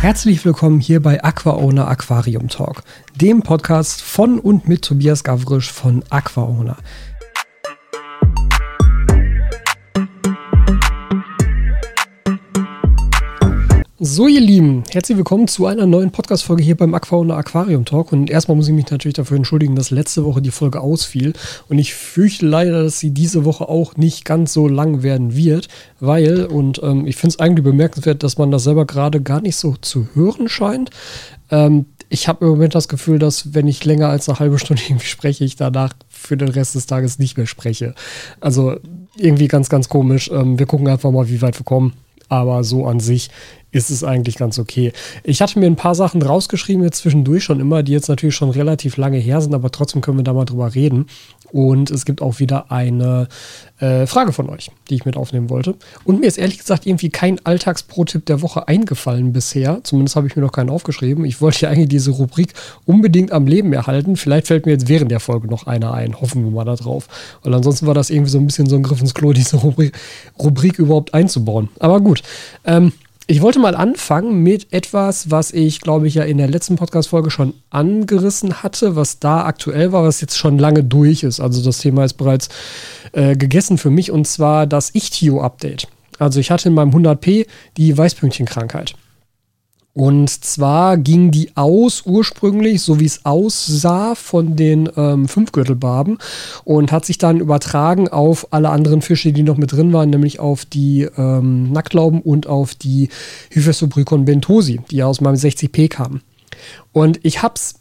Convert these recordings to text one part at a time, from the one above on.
Herzlich willkommen hier bei AquaOwner Aquarium Talk, dem Podcast von und mit Tobias Gavrisch von AquaOwner. So, ihr Lieben, herzlich willkommen zu einer neuen Podcast-Folge hier beim Aquauna Aquarium Talk. Und erstmal muss ich mich natürlich dafür entschuldigen, dass letzte Woche die Folge ausfiel. Und ich fürchte leider, dass sie diese Woche auch nicht ganz so lang werden wird, weil, und ähm, ich finde es eigentlich bemerkenswert, dass man das selber gerade gar nicht so zu hören scheint. Ähm, ich habe im Moment das Gefühl, dass wenn ich länger als eine halbe Stunde irgendwie spreche, ich danach für den Rest des Tages nicht mehr spreche. Also irgendwie ganz, ganz komisch. Ähm, wir gucken einfach mal, wie weit wir kommen. Aber so an sich ist es eigentlich ganz okay. Ich hatte mir ein paar Sachen rausgeschrieben jetzt zwischendurch schon immer, die jetzt natürlich schon relativ lange her sind, aber trotzdem können wir da mal drüber reden. Und es gibt auch wieder eine äh, Frage von euch, die ich mit aufnehmen wollte. Und mir ist ehrlich gesagt irgendwie kein Alltagsprotipp der Woche eingefallen bisher. Zumindest habe ich mir noch keinen aufgeschrieben. Ich wollte ja eigentlich diese Rubrik unbedingt am Leben erhalten. Vielleicht fällt mir jetzt während der Folge noch einer ein. Hoffen wir mal da drauf. Weil ansonsten war das irgendwie so ein bisschen so ein Griff ins Klo, diese Rubrik, Rubrik überhaupt einzubauen. Aber gut. Ähm, ich wollte mal anfangen mit etwas, was ich, glaube ich, ja in der letzten Podcast-Folge schon angerissen hatte, was da aktuell war, was jetzt schon lange durch ist. Also das Thema ist bereits äh, gegessen für mich und zwar das Ichtio-Update. Also ich hatte in meinem 100p die Weißpünktchenkrankheit. Und zwar ging die aus ursprünglich, so wie es aussah, von den ähm, Fünfgürtelbarben und hat sich dann übertragen auf alle anderen Fische, die noch mit drin waren, nämlich auf die ähm, Nacktlauben und auf die Hyphesobrycon bentosi, die aus meinem 60p kamen. Und ich habe es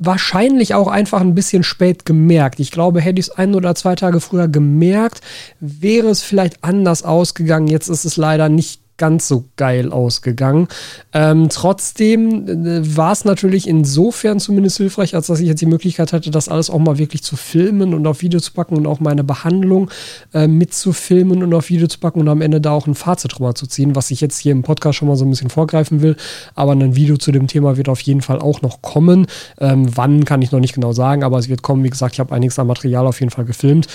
wahrscheinlich auch einfach ein bisschen spät gemerkt. Ich glaube, hätte ich es ein oder zwei Tage früher gemerkt, wäre es vielleicht anders ausgegangen. Jetzt ist es leider nicht ganz so geil ausgegangen. Ähm, trotzdem äh, war es natürlich insofern zumindest hilfreich, als dass ich jetzt die Möglichkeit hatte, das alles auch mal wirklich zu filmen und auf Video zu packen und auch meine Behandlung äh, mitzufilmen und auf Video zu packen und am Ende da auch ein Fazit drüber zu ziehen, was ich jetzt hier im Podcast schon mal so ein bisschen vorgreifen will. Aber ein Video zu dem Thema wird auf jeden Fall auch noch kommen. Ähm, wann kann ich noch nicht genau sagen, aber es wird kommen. Wie gesagt, ich habe einiges an Material auf jeden Fall gefilmt.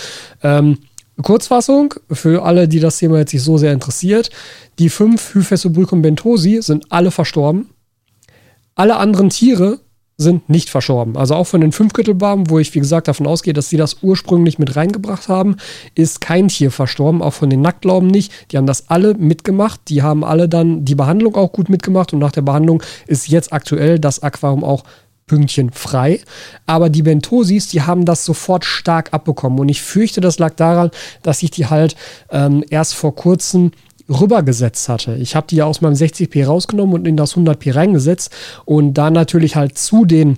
Ähm, Kurzfassung, für alle, die das Thema jetzt nicht so sehr interessiert, die fünf Hyphessobulcum bentosi sind alle verstorben. Alle anderen Tiere sind nicht verstorben. Also auch von den Fünfgürtelbarben, wo ich wie gesagt davon ausgehe, dass sie das ursprünglich mit reingebracht haben, ist kein Tier verstorben. Auch von den Nacktlauben nicht. Die haben das alle mitgemacht. Die haben alle dann die Behandlung auch gut mitgemacht und nach der Behandlung ist jetzt aktuell das Aquarium auch Pünktchen frei. Aber die Bentosis, die haben das sofort stark abbekommen. Und ich fürchte, das lag daran, dass ich die halt ähm, erst vor kurzem rübergesetzt hatte. Ich habe die ja aus meinem 60p rausgenommen und in das 100p reingesetzt und da natürlich halt zu den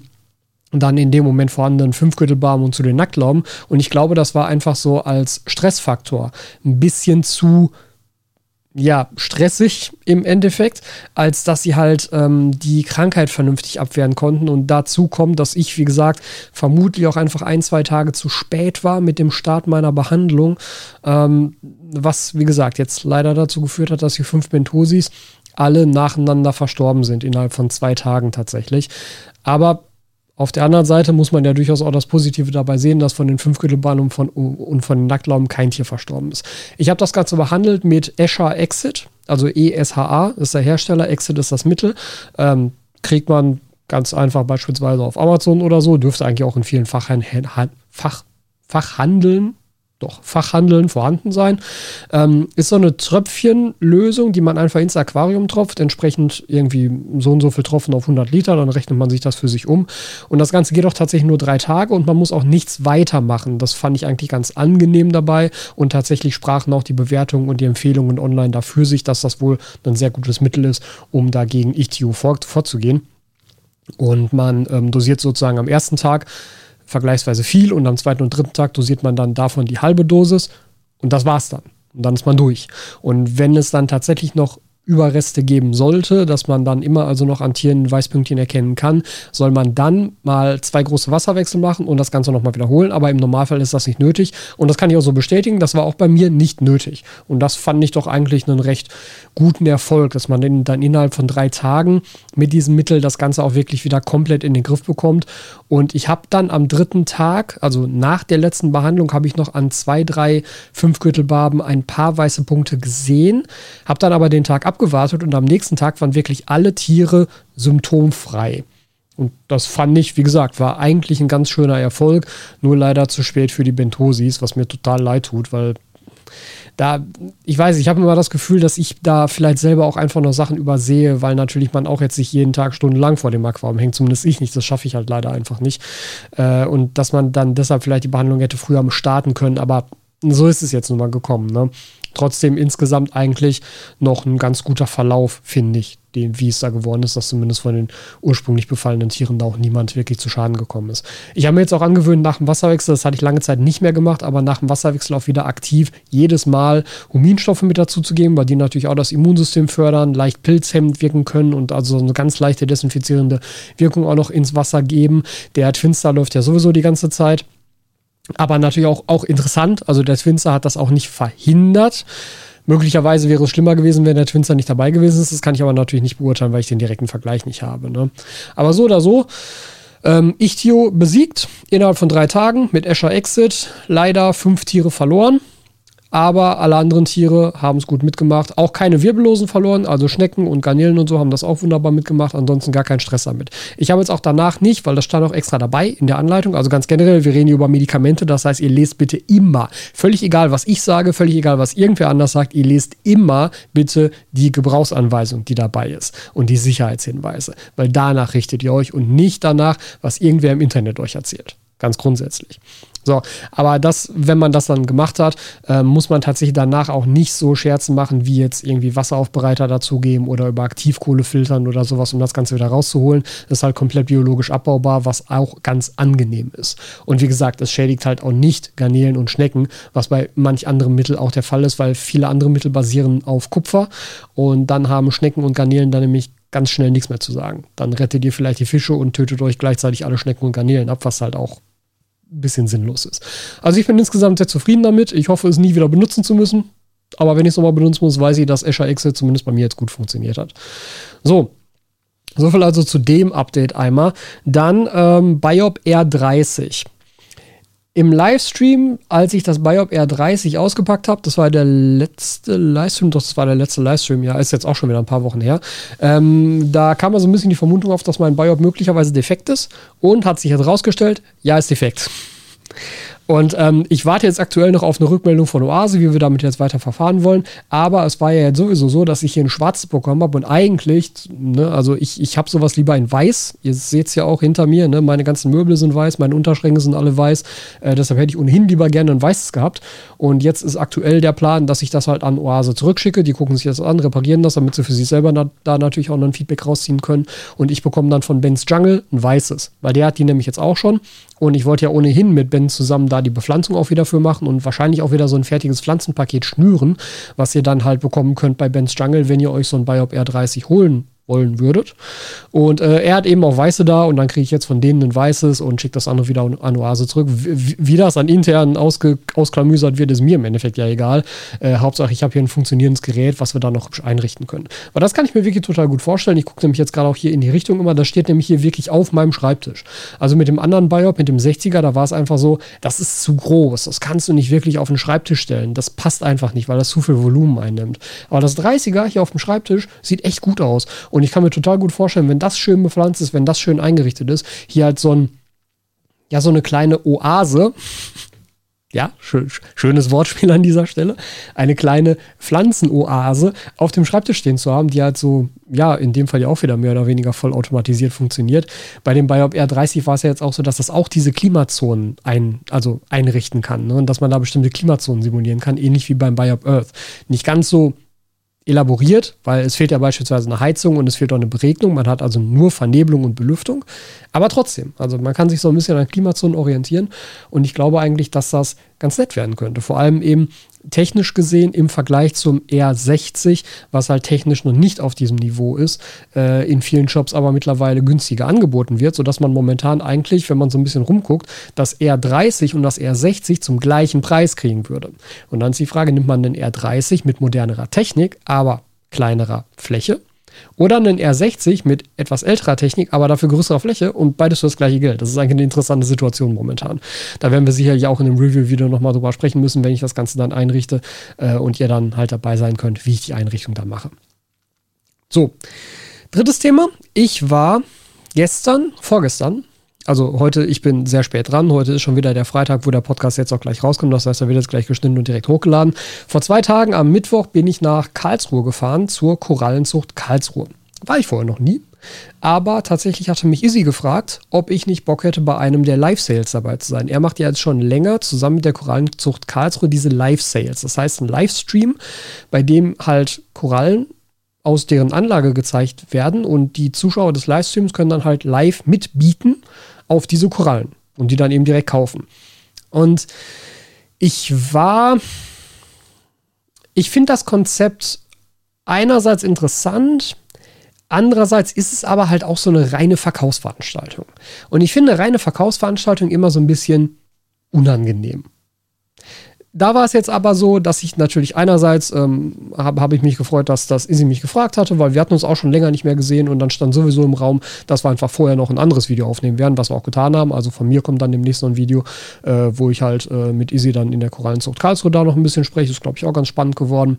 dann in dem Moment vorhandenen Fünfgürtelbarm und zu den Nacktlauben. Und ich glaube, das war einfach so als Stressfaktor ein bisschen zu ja, stressig im Endeffekt, als dass sie halt ähm, die Krankheit vernünftig abwehren konnten. Und dazu kommt, dass ich, wie gesagt, vermutlich auch einfach ein, zwei Tage zu spät war mit dem Start meiner Behandlung. Ähm, was, wie gesagt, jetzt leider dazu geführt hat, dass die fünf Bentosis alle nacheinander verstorben sind, innerhalb von zwei Tagen tatsächlich. Aber auf der anderen Seite muss man ja durchaus auch das Positive dabei sehen, dass von den Fünfgürtelbahnen und von, und von den Nacktlauben kein Tier verstorben ist. Ich habe das Ganze behandelt mit Esha Exit, also ESHA ist der Hersteller, Exit ist das Mittel. Ähm, kriegt man ganz einfach beispielsweise auf Amazon oder so, dürfte eigentlich auch in vielen Fachhandeln, Fach, Fachhandeln doch Fachhandeln vorhanden sein. Ähm, ist so eine Tröpfchenlösung, die man einfach ins Aquarium tropft, entsprechend irgendwie so und so viel Tropfen auf 100 Liter, dann rechnet man sich das für sich um. Und das Ganze geht auch tatsächlich nur drei Tage und man muss auch nichts weitermachen. Das fand ich eigentlich ganz angenehm dabei und tatsächlich sprachen auch die Bewertungen und die Empfehlungen online dafür sich, dass das wohl ein sehr gutes Mittel ist, um dagegen Ichtio vor, vorzugehen. Und man ähm, dosiert sozusagen am ersten Tag vergleichsweise viel und am zweiten und dritten Tag dosiert man dann davon die halbe Dosis und das war's dann. Und dann ist man durch. Und wenn es dann tatsächlich noch Überreste geben sollte, dass man dann immer also noch an Tieren Weißpünktchen erkennen kann, soll man dann mal zwei große Wasserwechsel machen und das Ganze nochmal wiederholen. Aber im Normalfall ist das nicht nötig. Und das kann ich auch so bestätigen. Das war auch bei mir nicht nötig. Und das fand ich doch eigentlich einen recht guten Erfolg, dass man dann innerhalb von drei Tagen mit diesem Mittel das Ganze auch wirklich wieder komplett in den Griff bekommt. Und ich habe dann am dritten Tag, also nach der letzten Behandlung, habe ich noch an zwei, drei Fünfgürtelbarben ein paar weiße Punkte gesehen, habe dann aber den Tag ab abgewartet und am nächsten Tag waren wirklich alle Tiere symptomfrei. Und das fand ich, wie gesagt, war eigentlich ein ganz schöner Erfolg, nur leider zu spät für die Bentosis, was mir total leid tut, weil da, ich weiß, ich habe immer das Gefühl, dass ich da vielleicht selber auch einfach noch Sachen übersehe, weil natürlich man auch jetzt nicht jeden Tag stundenlang vor dem Aquarium hängt, zumindest ich nicht, das schaffe ich halt leider einfach nicht. Äh, und dass man dann deshalb vielleicht die Behandlung hätte früher starten können, aber so ist es jetzt nun mal gekommen. Ne? trotzdem insgesamt eigentlich noch ein ganz guter Verlauf, finde ich, den, wie es da geworden ist, dass zumindest von den ursprünglich befallenen Tieren da auch niemand wirklich zu Schaden gekommen ist. Ich habe mir jetzt auch angewöhnt, nach dem Wasserwechsel, das hatte ich lange Zeit nicht mehr gemacht, aber nach dem Wasserwechsel auch wieder aktiv jedes Mal Huminstoffe mit dazu zu geben, weil die natürlich auch das Immunsystem fördern, leicht pilzhemmend wirken können und also so eine ganz leichte desinfizierende Wirkung auch noch ins Wasser geben. Der Twinster läuft ja sowieso die ganze Zeit. Aber natürlich auch, auch interessant. Also der Twinster hat das auch nicht verhindert. Möglicherweise wäre es schlimmer gewesen, wenn der Twinster nicht dabei gewesen ist. Das kann ich aber natürlich nicht beurteilen, weil ich den direkten Vergleich nicht habe. Ne? Aber so oder so. Ähm, Ichtio besiegt innerhalb von drei Tagen mit Escher Exit. Leider fünf Tiere verloren aber alle anderen Tiere haben es gut mitgemacht. Auch keine Wirbellosen verloren, also Schnecken und Garnelen und so haben das auch wunderbar mitgemacht. Ansonsten gar kein Stress damit. Ich habe jetzt auch danach nicht, weil das stand auch extra dabei in der Anleitung. Also ganz generell, wir reden hier über Medikamente. Das heißt, ihr lest bitte immer, völlig egal, was ich sage, völlig egal, was irgendwer anders sagt, ihr lest immer bitte die Gebrauchsanweisung, die dabei ist und die Sicherheitshinweise. Weil danach richtet ihr euch und nicht danach, was irgendwer im Internet euch erzählt. Ganz grundsätzlich. So, aber das, wenn man das dann gemacht hat, äh, muss man tatsächlich danach auch nicht so Scherzen machen, wie jetzt irgendwie Wasseraufbereiter dazugeben oder über Aktivkohle filtern oder sowas, um das Ganze wieder rauszuholen. Das ist halt komplett biologisch abbaubar, was auch ganz angenehm ist. Und wie gesagt, es schädigt halt auch nicht Garnelen und Schnecken, was bei manch anderen Mitteln auch der Fall ist, weil viele andere Mittel basieren auf Kupfer und dann haben Schnecken und Garnelen dann nämlich ganz schnell nichts mehr zu sagen. Dann rettet ihr vielleicht die Fische und tötet euch gleichzeitig alle Schnecken und Garnelen ab, was halt auch bisschen sinnlos ist. Also ich bin insgesamt sehr zufrieden damit. Ich hoffe, es nie wieder benutzen zu müssen. Aber wenn ich es nochmal benutzen muss, weiß ich, dass Azure Exit zumindest bei mir jetzt gut funktioniert hat. So. Soviel also zu dem Update einmal. Dann ähm, Biop R30 im Livestream, als ich das Biop R30 ausgepackt habe, das war der letzte Livestream, doch, das war der letzte Livestream, ja, ist jetzt auch schon wieder ein paar Wochen her. Ähm, da kam also ein bisschen die Vermutung auf, dass mein Biop möglicherweise defekt ist und hat sich jetzt rausgestellt, ja, ist defekt. Und ähm, ich warte jetzt aktuell noch auf eine Rückmeldung von Oase, wie wir damit jetzt weiter verfahren wollen. Aber es war ja jetzt sowieso so, dass ich hier ein schwarzes bekommen habe. Und eigentlich, ne, also ich, ich habe sowas lieber in weiß. Ihr seht es ja auch hinter mir, ne? meine ganzen Möbel sind weiß, meine Unterschränke sind alle weiß. Äh, deshalb hätte ich ohnehin lieber gerne ein weißes gehabt. Und jetzt ist aktuell der Plan, dass ich das halt an Oase zurückschicke. Die gucken sich das an, reparieren das, damit sie für sich selber na, da natürlich auch noch ein Feedback rausziehen können. Und ich bekomme dann von Ben's Jungle ein weißes, weil der hat die nämlich jetzt auch schon. Und ich wollte ja ohnehin mit Ben zusammen da die Bepflanzung auch wieder für machen und wahrscheinlich auch wieder so ein fertiges Pflanzenpaket schnüren, was ihr dann halt bekommen könnt bei Ben's Jungle, wenn ihr euch so ein Biop R30 holen wollen würdet. Und äh, er hat eben auch Weiße da und dann kriege ich jetzt von denen ein Weißes und schicke das andere wieder an Oase zurück. Wie, wie das an intern ausge, ausklamüsert wird, ist mir im Endeffekt ja egal. Äh, Hauptsache, ich habe hier ein funktionierendes Gerät, was wir da noch einrichten können. Aber das kann ich mir wirklich total gut vorstellen. Ich gucke nämlich jetzt gerade auch hier in die Richtung immer. Das steht nämlich hier wirklich auf meinem Schreibtisch. Also mit dem anderen Biop, mit dem 60er, da war es einfach so, das ist zu groß. Das kannst du nicht wirklich auf den Schreibtisch stellen. Das passt einfach nicht, weil das zu viel Volumen einnimmt. Aber das 30er hier auf dem Schreibtisch sieht echt gut aus. Und ich kann mir total gut vorstellen, wenn das schön bepflanzt ist, wenn das schön eingerichtet ist, hier halt so ein, ja, so eine kleine Oase. Ja, schön, schönes Wortspiel an dieser Stelle. Eine kleine Pflanzenoase auf dem Schreibtisch stehen zu haben, die halt so, ja, in dem Fall ja auch wieder mehr oder weniger vollautomatisiert funktioniert. Bei dem Biop R30 war es ja jetzt auch so, dass das auch diese Klimazonen ein, also einrichten kann. Ne? Und dass man da bestimmte Klimazonen simulieren kann, ähnlich wie beim Biop Earth. Nicht ganz so elaboriert, weil es fehlt ja beispielsweise eine Heizung und es fehlt auch eine Beregnung. Man hat also nur Vernebelung und Belüftung. Aber trotzdem, also man kann sich so ein bisschen an Klimazonen orientieren und ich glaube eigentlich, dass das ganz nett werden könnte. Vor allem eben technisch gesehen im Vergleich zum R60, was halt technisch noch nicht auf diesem Niveau ist, äh, in vielen Shops aber mittlerweile günstiger angeboten wird, sodass man momentan eigentlich, wenn man so ein bisschen rumguckt, das R30 und das R60 zum gleichen Preis kriegen würde. Und dann ist die Frage, nimmt man den R30 mit modernerer Technik, aber kleinerer Fläche oder einen R60 mit etwas älterer Technik, aber dafür größerer Fläche und beides für das gleiche Geld. Das ist eigentlich eine interessante Situation momentan. Da werden wir sicherlich auch in einem Review-Video nochmal drüber sprechen müssen, wenn ich das Ganze dann einrichte äh, und ihr dann halt dabei sein könnt, wie ich die Einrichtung dann mache. So, drittes Thema. Ich war gestern, vorgestern, also heute, ich bin sehr spät dran. Heute ist schon wieder der Freitag, wo der Podcast jetzt auch gleich rauskommt. Das heißt, er wird jetzt gleich geschnitten und direkt hochgeladen. Vor zwei Tagen am Mittwoch bin ich nach Karlsruhe gefahren zur Korallenzucht Karlsruhe. War ich vorher noch nie. Aber tatsächlich hatte mich Izzy gefragt, ob ich nicht Bock hätte, bei einem der Live-Sales dabei zu sein. Er macht ja jetzt schon länger zusammen mit der Korallenzucht Karlsruhe diese Live-Sales. Das heißt, ein Livestream, bei dem halt Korallen aus deren Anlage gezeigt werden und die Zuschauer des Livestreams können dann halt live mitbieten auf diese Korallen und die dann eben direkt kaufen. Und ich war, ich finde das Konzept einerseits interessant, andererseits ist es aber halt auch so eine reine Verkaufsveranstaltung. Und ich finde reine Verkaufsveranstaltung immer so ein bisschen unangenehm da war es jetzt aber so, dass ich natürlich einerseits ähm, habe hab ich mich gefreut, dass das Izzy mich gefragt hatte, weil wir hatten uns auch schon länger nicht mehr gesehen und dann stand sowieso im Raum, dass wir einfach vorher noch ein anderes Video aufnehmen werden, was wir auch getan haben. Also von mir kommt dann demnächst noch ein Video, äh, wo ich halt äh, mit Izzy dann in der Korallenzucht Karlsruhe da noch ein bisschen spreche. Ist, glaube ich, auch ganz spannend geworden.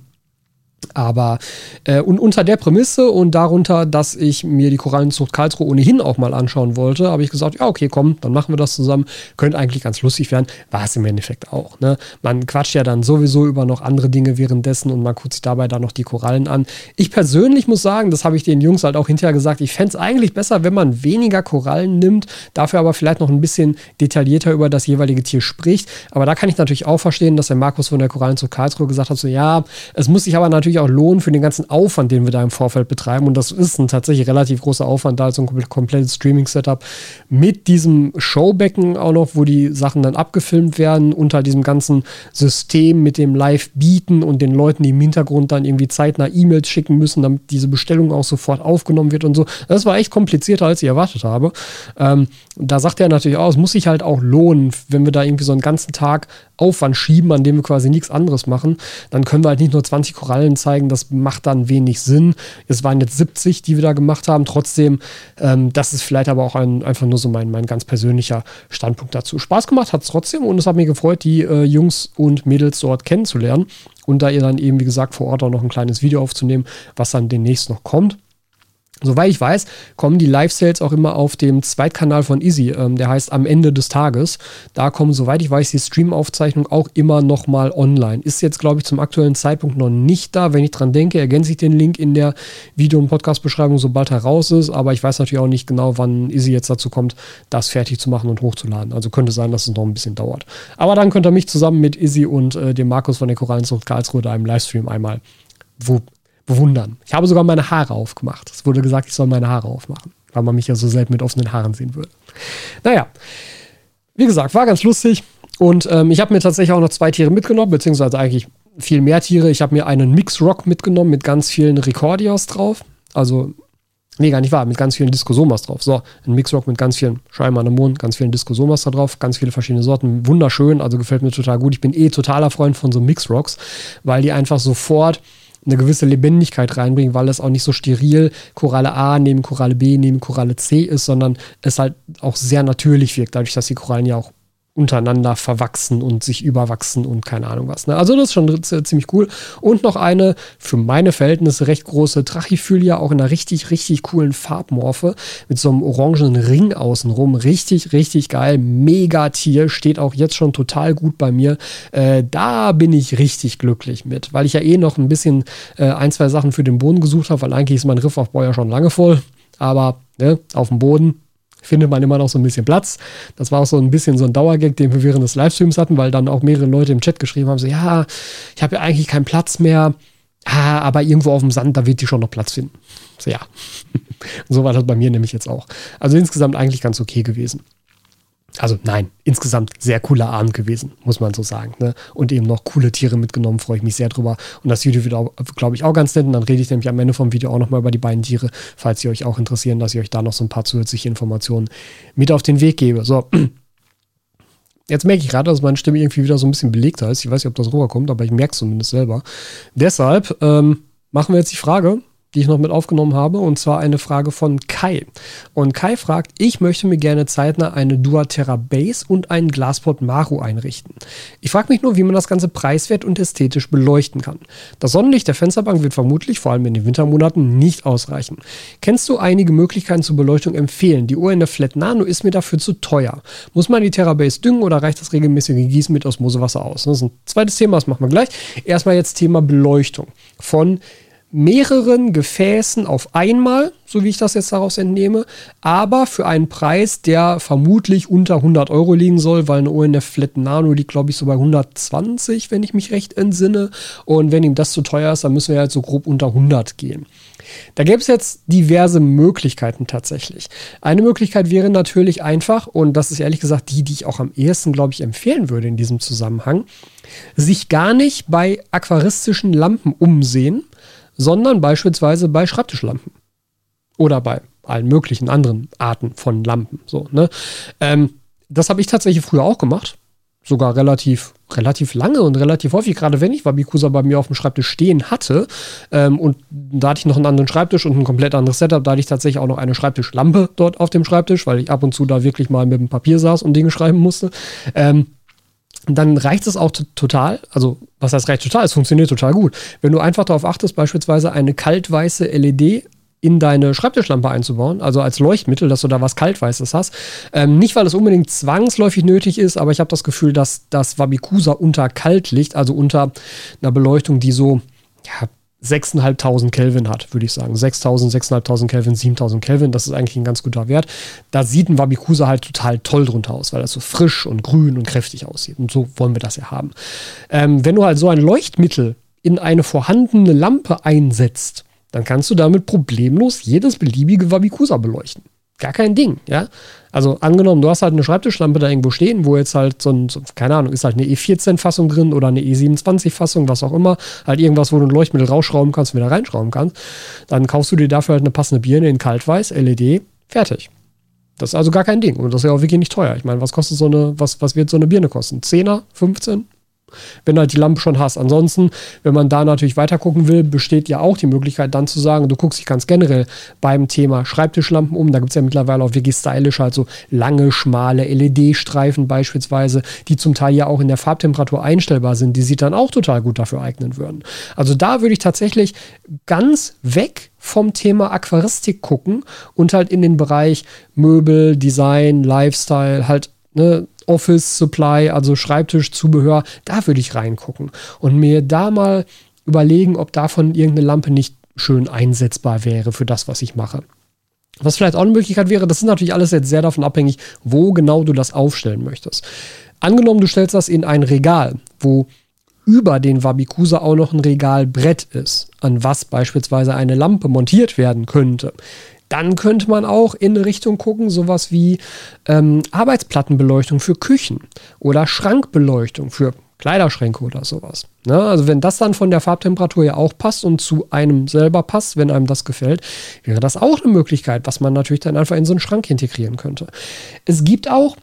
Aber äh, und unter der Prämisse und darunter, dass ich mir die Korallenzucht Karlsruhe ohnehin auch mal anschauen wollte, habe ich gesagt, ja, okay, komm, dann machen wir das zusammen. Könnte eigentlich ganz lustig werden. War es im Endeffekt auch. Ne? Man quatscht ja dann sowieso über noch andere Dinge währenddessen und man guckt sich dabei dann noch die Korallen an. Ich persönlich muss sagen, das habe ich den Jungs halt auch hinterher gesagt, ich fände es eigentlich besser, wenn man weniger Korallen nimmt, dafür aber vielleicht noch ein bisschen detaillierter über das jeweilige Tier spricht. Aber da kann ich natürlich auch verstehen, dass der Markus von der Korallenzucht Karlsruhe gesagt hat, so ja, es muss sich aber natürlich natürlich auch lohnen für den ganzen Aufwand, den wir da im Vorfeld betreiben. Und das ist ein tatsächlich relativ großer Aufwand, da so ein komplettes Streaming-Setup mit diesem Showbecken auch noch, wo die Sachen dann abgefilmt werden, unter diesem ganzen System mit dem Live-Bieten und den Leuten, die im Hintergrund dann irgendwie zeitnah E-Mails schicken müssen, damit diese Bestellung auch sofort aufgenommen wird und so. Das war echt komplizierter, als ich erwartet habe. Ähm, da sagt er natürlich auch, es muss sich halt auch lohnen, wenn wir da irgendwie so einen ganzen Tag Aufwand schieben, an dem wir quasi nichts anderes machen, dann können wir halt nicht nur 20 Korallen zeigen, das macht dann wenig Sinn. Es waren jetzt 70, die wir da gemacht haben. Trotzdem, ähm, das ist vielleicht aber auch ein, einfach nur so mein, mein ganz persönlicher Standpunkt dazu. Spaß gemacht hat es trotzdem und es hat mich gefreut, die äh, Jungs und Mädels dort kennenzulernen und da ihr dann eben, wie gesagt, vor Ort auch noch ein kleines Video aufzunehmen, was dann demnächst noch kommt. Soweit ich weiß, kommen die Live-Sales auch immer auf dem Zweitkanal von Easy, ähm, der heißt am Ende des Tages. Da kommen, soweit ich weiß, die Stream-Aufzeichnung auch immer nochmal online. Ist jetzt, glaube ich, zum aktuellen Zeitpunkt noch nicht da. Wenn ich dran denke, ergänze ich den Link in der Video- und Podcast-Beschreibung, sobald er raus ist. Aber ich weiß natürlich auch nicht genau, wann Easy jetzt dazu kommt, das fertig zu machen und hochzuladen. Also könnte sein, dass es noch ein bisschen dauert. Aber dann könnt ihr mich zusammen mit Easy und äh, dem Markus von der Korallenzucht Karlsruhe da im Livestream einmal wo bewundern. Ich habe sogar meine Haare aufgemacht. Es wurde gesagt, ich soll meine Haare aufmachen, weil man mich ja so selten mit offenen Haaren sehen würde. Naja, wie gesagt, war ganz lustig. Und ähm, ich habe mir tatsächlich auch noch zwei Tiere mitgenommen, beziehungsweise eigentlich viel mehr Tiere. Ich habe mir einen Mix-Rock mitgenommen mit ganz vielen Recordios drauf. Also, nee, gar nicht wahr, mit ganz vielen Discosomas drauf. So, ein Mix-Rock mit ganz vielen Scheimanemon, ganz vielen Discosomas da drauf, ganz viele verschiedene Sorten. Wunderschön, also gefällt mir total gut. Ich bin eh totaler Freund von so Mix-Rocks, weil die einfach sofort eine gewisse Lebendigkeit reinbringen, weil es auch nicht so steril Koralle A neben Koralle B neben Koralle C ist, sondern es halt auch sehr natürlich wirkt, dadurch, dass die Korallen ja auch untereinander verwachsen und sich überwachsen und keine Ahnung was. Ne? Also das ist schon ziemlich cool. Und noch eine für meine Verhältnisse recht große Trachyphylia, auch in einer richtig, richtig coolen Farbmorphe mit so einem orangenen Ring außenrum. Richtig, richtig geil. Mega Tier. Steht auch jetzt schon total gut bei mir. Äh, da bin ich richtig glücklich mit, weil ich ja eh noch ein bisschen äh, ein, zwei Sachen für den Boden gesucht habe, weil eigentlich ist mein Riffaufbau ja schon lange voll. Aber ne, auf dem Boden findet man immer noch so ein bisschen Platz. Das war auch so ein bisschen so ein Dauergag, den wir während des Livestreams hatten, weil dann auch mehrere Leute im Chat geschrieben haben, so, ja, ich habe ja eigentlich keinen Platz mehr, ah, aber irgendwo auf dem Sand, da wird die schon noch Platz finden. So, ja. so war das bei mir nämlich jetzt auch. Also insgesamt eigentlich ganz okay gewesen. Also nein, insgesamt sehr cooler Abend gewesen, muss man so sagen. Ne? Und eben noch coole Tiere mitgenommen, freue ich mich sehr drüber. Und das Video wird glaube ich, auch ganz nett. Und dann rede ich nämlich am Ende vom Video auch nochmal über die beiden Tiere, falls sie euch auch interessieren, dass ich euch da noch so ein paar zusätzliche Informationen mit auf den Weg gebe. So. Jetzt merke ich gerade, dass meine Stimme irgendwie wieder so ein bisschen belegter ist. Ich weiß nicht, ob das rüberkommt, aber ich merke es zumindest selber. Deshalb ähm, machen wir jetzt die Frage, die ich noch mit aufgenommen habe, und zwar eine Frage von Kai. Und Kai fragt, ich möchte mir gerne zeitnah eine Duaterra Base und einen Glasport Maru einrichten. Ich frage mich nur, wie man das Ganze preiswert und ästhetisch beleuchten kann. Das Sonnenlicht der Fensterbank wird vermutlich, vor allem in den Wintermonaten, nicht ausreichen. Kennst du einige Möglichkeiten zur Beleuchtung empfehlen? Die Uhr in der Flat Nano ist mir dafür zu teuer. Muss man die Terra Base düngen oder reicht das regelmäßige Gießen mit Osmosewasser aus? Das ist ein zweites Thema, das machen wir gleich. Erstmal jetzt Thema Beleuchtung. Von mehreren Gefäßen auf einmal, so wie ich das jetzt daraus entnehme, aber für einen Preis, der vermutlich unter 100 Euro liegen soll, weil eine ONF Flat Nano liegt, glaube ich, so bei 120, wenn ich mich recht entsinne. Und wenn ihm das zu teuer ist, dann müssen wir halt so grob unter 100 gehen. Da gäbe es jetzt diverse Möglichkeiten tatsächlich. Eine Möglichkeit wäre natürlich einfach, und das ist ehrlich gesagt die, die ich auch am ehesten, glaube ich, empfehlen würde in diesem Zusammenhang, sich gar nicht bei aquaristischen Lampen umsehen, sondern beispielsweise bei Schreibtischlampen. Oder bei allen möglichen anderen Arten von Lampen. So, ne? Ähm, das habe ich tatsächlich früher auch gemacht. Sogar relativ, relativ lange und relativ häufig, gerade wenn ich Wabikusa bei mir auf dem Schreibtisch stehen hatte. Ähm, und da hatte ich noch einen anderen Schreibtisch und ein komplett anderes Setup. Da hatte ich tatsächlich auch noch eine Schreibtischlampe dort auf dem Schreibtisch, weil ich ab und zu da wirklich mal mit dem Papier saß und Dinge schreiben musste. Ähm, dann reicht es auch total, also was heißt reicht total, es funktioniert total gut. Wenn du einfach darauf achtest, beispielsweise eine kaltweiße LED in deine Schreibtischlampe einzubauen, also als Leuchtmittel, dass du da was Kaltweißes hast. Ähm, nicht, weil es unbedingt zwangsläufig nötig ist, aber ich habe das Gefühl, dass das Wabikusa unter Kaltlicht, also unter einer Beleuchtung, die so ja, 6.500 Kelvin hat, würde ich sagen. 6.000, 6.500 Kelvin, 7.000 Kelvin, das ist eigentlich ein ganz guter Wert. Da sieht ein Wabikusa halt total toll drunter aus, weil das so frisch und grün und kräftig aussieht. Und so wollen wir das ja haben. Ähm, wenn du halt so ein Leuchtmittel in eine vorhandene Lampe einsetzt, dann kannst du damit problemlos jedes beliebige Wabikusa beleuchten. Gar kein Ding, ja. Also angenommen, du hast halt eine Schreibtischlampe da irgendwo stehen, wo jetzt halt so ein, so, keine Ahnung, ist halt eine E14-Fassung drin oder eine E27-Fassung, was auch immer, halt irgendwas, wo du ein Leuchtmittel rausschrauben kannst und wieder reinschrauben kannst, dann kaufst du dir dafür halt eine passende Birne in Kaltweiß, LED, fertig. Das ist also gar kein Ding und das ist ja auch wirklich nicht teuer. Ich meine, was kostet so eine, was, was wird so eine Birne kosten? Zehner, 15? Wenn du halt die Lampe schon hast. Ansonsten, wenn man da natürlich weiter gucken will, besteht ja auch die Möglichkeit dann zu sagen, du guckst dich ganz generell beim Thema Schreibtischlampen um. Da gibt es ja mittlerweile auch wirklich stylisch halt so lange, schmale LED-Streifen beispielsweise, die zum Teil ja auch in der Farbtemperatur einstellbar sind, die sich dann auch total gut dafür eignen würden. Also da würde ich tatsächlich ganz weg vom Thema Aquaristik gucken und halt in den Bereich Möbel, Design, Lifestyle halt ne, Office Supply, also Schreibtischzubehör, da würde ich reingucken und mir da mal überlegen, ob davon irgendeine Lampe nicht schön einsetzbar wäre für das, was ich mache. Was vielleicht auch eine Möglichkeit wäre, das ist natürlich alles jetzt sehr davon abhängig, wo genau du das aufstellen möchtest. Angenommen, du stellst das in ein Regal, wo über den Wabikusa auch noch ein Regalbrett ist, an was beispielsweise eine Lampe montiert werden könnte. Dann könnte man auch in Richtung gucken, sowas wie ähm, Arbeitsplattenbeleuchtung für Küchen oder Schrankbeleuchtung für Kleiderschränke oder sowas. Ne? Also wenn das dann von der Farbtemperatur ja auch passt und zu einem selber passt, wenn einem das gefällt, wäre das auch eine Möglichkeit, was man natürlich dann einfach in so einen Schrank integrieren könnte. Es gibt auch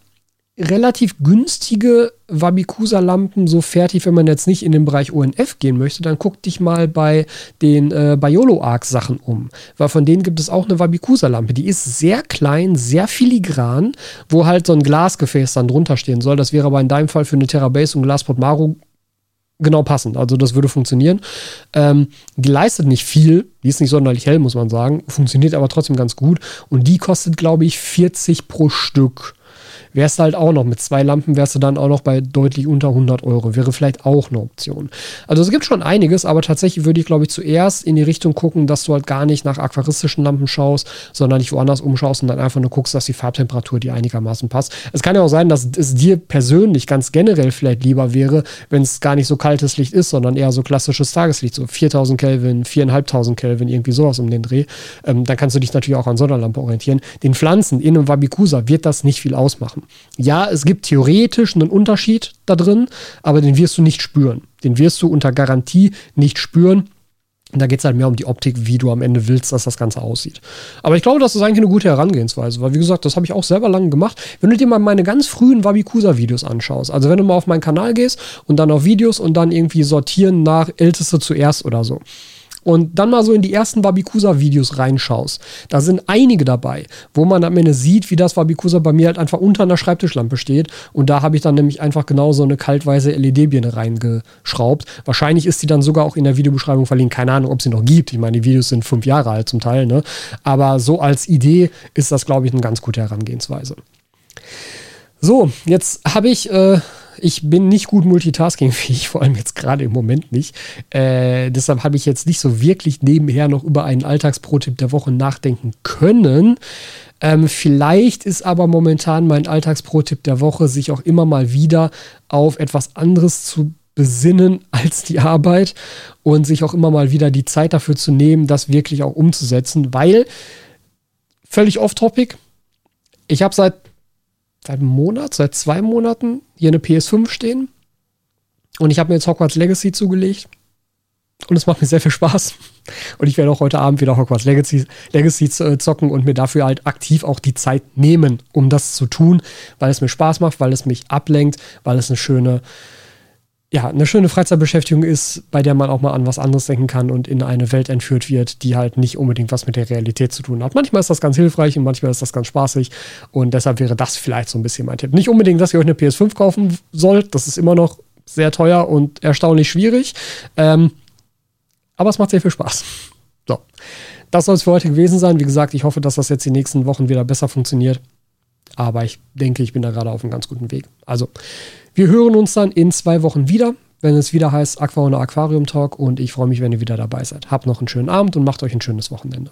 relativ günstige Wabikusa-Lampen so fertig, wenn man jetzt nicht in den Bereich ONF gehen möchte, dann guck dich mal bei den äh, Biolo Arc Sachen um, weil von denen gibt es auch eine Wabikusa-Lampe, die ist sehr klein, sehr filigran, wo halt so ein Glasgefäß dann drunter stehen soll. Das wäre aber in deinem Fall für eine Terrabase und Glasport Maro genau passend. Also das würde funktionieren. Ähm, die leistet nicht viel, die ist nicht sonderlich hell, muss man sagen, funktioniert aber trotzdem ganz gut und die kostet, glaube ich, 40 pro Stück wärst du halt auch noch mit zwei Lampen, wärst du dann auch noch bei deutlich unter 100 Euro. Wäre vielleicht auch eine Option. Also es gibt schon einiges, aber tatsächlich würde ich, glaube ich, zuerst in die Richtung gucken, dass du halt gar nicht nach aquaristischen Lampen schaust, sondern dich woanders umschaust und dann einfach nur guckst, dass die Farbtemperatur dir einigermaßen passt. Es kann ja auch sein, dass es dir persönlich ganz generell vielleicht lieber wäre, wenn es gar nicht so kaltes Licht ist, sondern eher so klassisches Tageslicht, so 4000 Kelvin, 4500 Kelvin, irgendwie sowas um den Dreh. Ähm, dann kannst du dich natürlich auch an Sonderlampe orientieren. Den Pflanzen in einem Wabikusa wird das nicht viel ausmachen. Ja, es gibt theoretisch einen Unterschied da drin, aber den wirst du nicht spüren. Den wirst du unter Garantie nicht spüren. Und da geht es halt mehr um die Optik, wie du am Ende willst, dass das Ganze aussieht. Aber ich glaube, das ist eigentlich eine gute Herangehensweise, weil wie gesagt, das habe ich auch selber lange gemacht. Wenn du dir mal meine ganz frühen Wabikusa-Videos anschaust, also wenn du mal auf meinen Kanal gehst und dann auf Videos und dann irgendwie sortieren nach Älteste zuerst oder so. Und dann mal so in die ersten Wabikusa-Videos reinschaust, da sind einige dabei, wo man am Ende sieht, wie das Wabikusa bei mir halt einfach unter einer Schreibtischlampe steht. Und da habe ich dann nämlich einfach genau so eine kaltweiße LED-Birne reingeschraubt. Wahrscheinlich ist die dann sogar auch in der Videobeschreibung verlinkt. Keine Ahnung, ob sie noch gibt. Ich meine, die Videos sind fünf Jahre alt zum Teil, ne? Aber so als Idee ist das, glaube ich, eine ganz gute Herangehensweise. So, jetzt habe ich äh, ich bin nicht gut multitaskingfähig, vor allem jetzt gerade im Moment nicht. Äh, deshalb habe ich jetzt nicht so wirklich nebenher noch über einen Alltagsprotipp der Woche nachdenken können. Ähm, vielleicht ist aber momentan mein Alltagsprotipp der Woche, sich auch immer mal wieder auf etwas anderes zu besinnen als die Arbeit und sich auch immer mal wieder die Zeit dafür zu nehmen, das wirklich auch umzusetzen, weil völlig off-topic. Ich habe seit seit einem Monat, seit zwei Monaten hier eine PS5 stehen. Und ich habe mir jetzt Hogwarts Legacy zugelegt. Und es macht mir sehr viel Spaß. Und ich werde auch heute Abend wieder Hogwarts Legacy, Legacy äh, zocken und mir dafür halt aktiv auch die Zeit nehmen, um das zu tun, weil es mir Spaß macht, weil es mich ablenkt, weil es eine schöne, ja, eine schöne Freizeitbeschäftigung ist, bei der man auch mal an was anderes denken kann und in eine Welt entführt wird, die halt nicht unbedingt was mit der Realität zu tun hat. Manchmal ist das ganz hilfreich und manchmal ist das ganz spaßig und deshalb wäre das vielleicht so ein bisschen mein Tipp. Nicht unbedingt, dass ihr euch eine PS5 kaufen sollt, das ist immer noch sehr teuer und erstaunlich schwierig, ähm, aber es macht sehr viel Spaß. So, das soll es für heute gewesen sein. Wie gesagt, ich hoffe, dass das jetzt die nächsten Wochen wieder besser funktioniert. Aber ich denke, ich bin da gerade auf einem ganz guten Weg. Also, wir hören uns dann in zwei Wochen wieder, wenn es wieder heißt Aqua und Aquarium Talk. Und ich freue mich, wenn ihr wieder dabei seid. Habt noch einen schönen Abend und macht euch ein schönes Wochenende.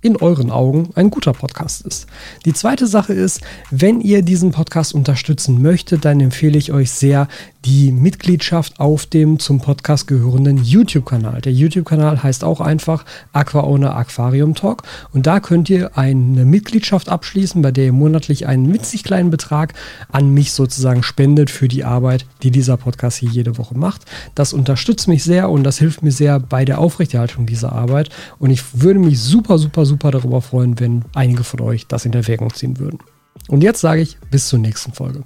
in euren Augen ein guter Podcast ist. Die zweite Sache ist, wenn ihr diesen Podcast unterstützen möchtet, dann empfehle ich euch sehr, die Mitgliedschaft auf dem zum Podcast gehörenden YouTube-Kanal. Der YouTube-Kanal heißt auch einfach Aqua Owner Aquarium Talk und da könnt ihr eine Mitgliedschaft abschließen, bei der ihr monatlich einen witzig kleinen Betrag an mich sozusagen spendet für die Arbeit, die dieser Podcast hier jede Woche macht. Das unterstützt mich sehr und das hilft mir sehr bei der Aufrechterhaltung dieser Arbeit und ich würde mich super, super, super darüber freuen, wenn einige von euch das in Erwägung ziehen würden. Und jetzt sage ich bis zur nächsten Folge.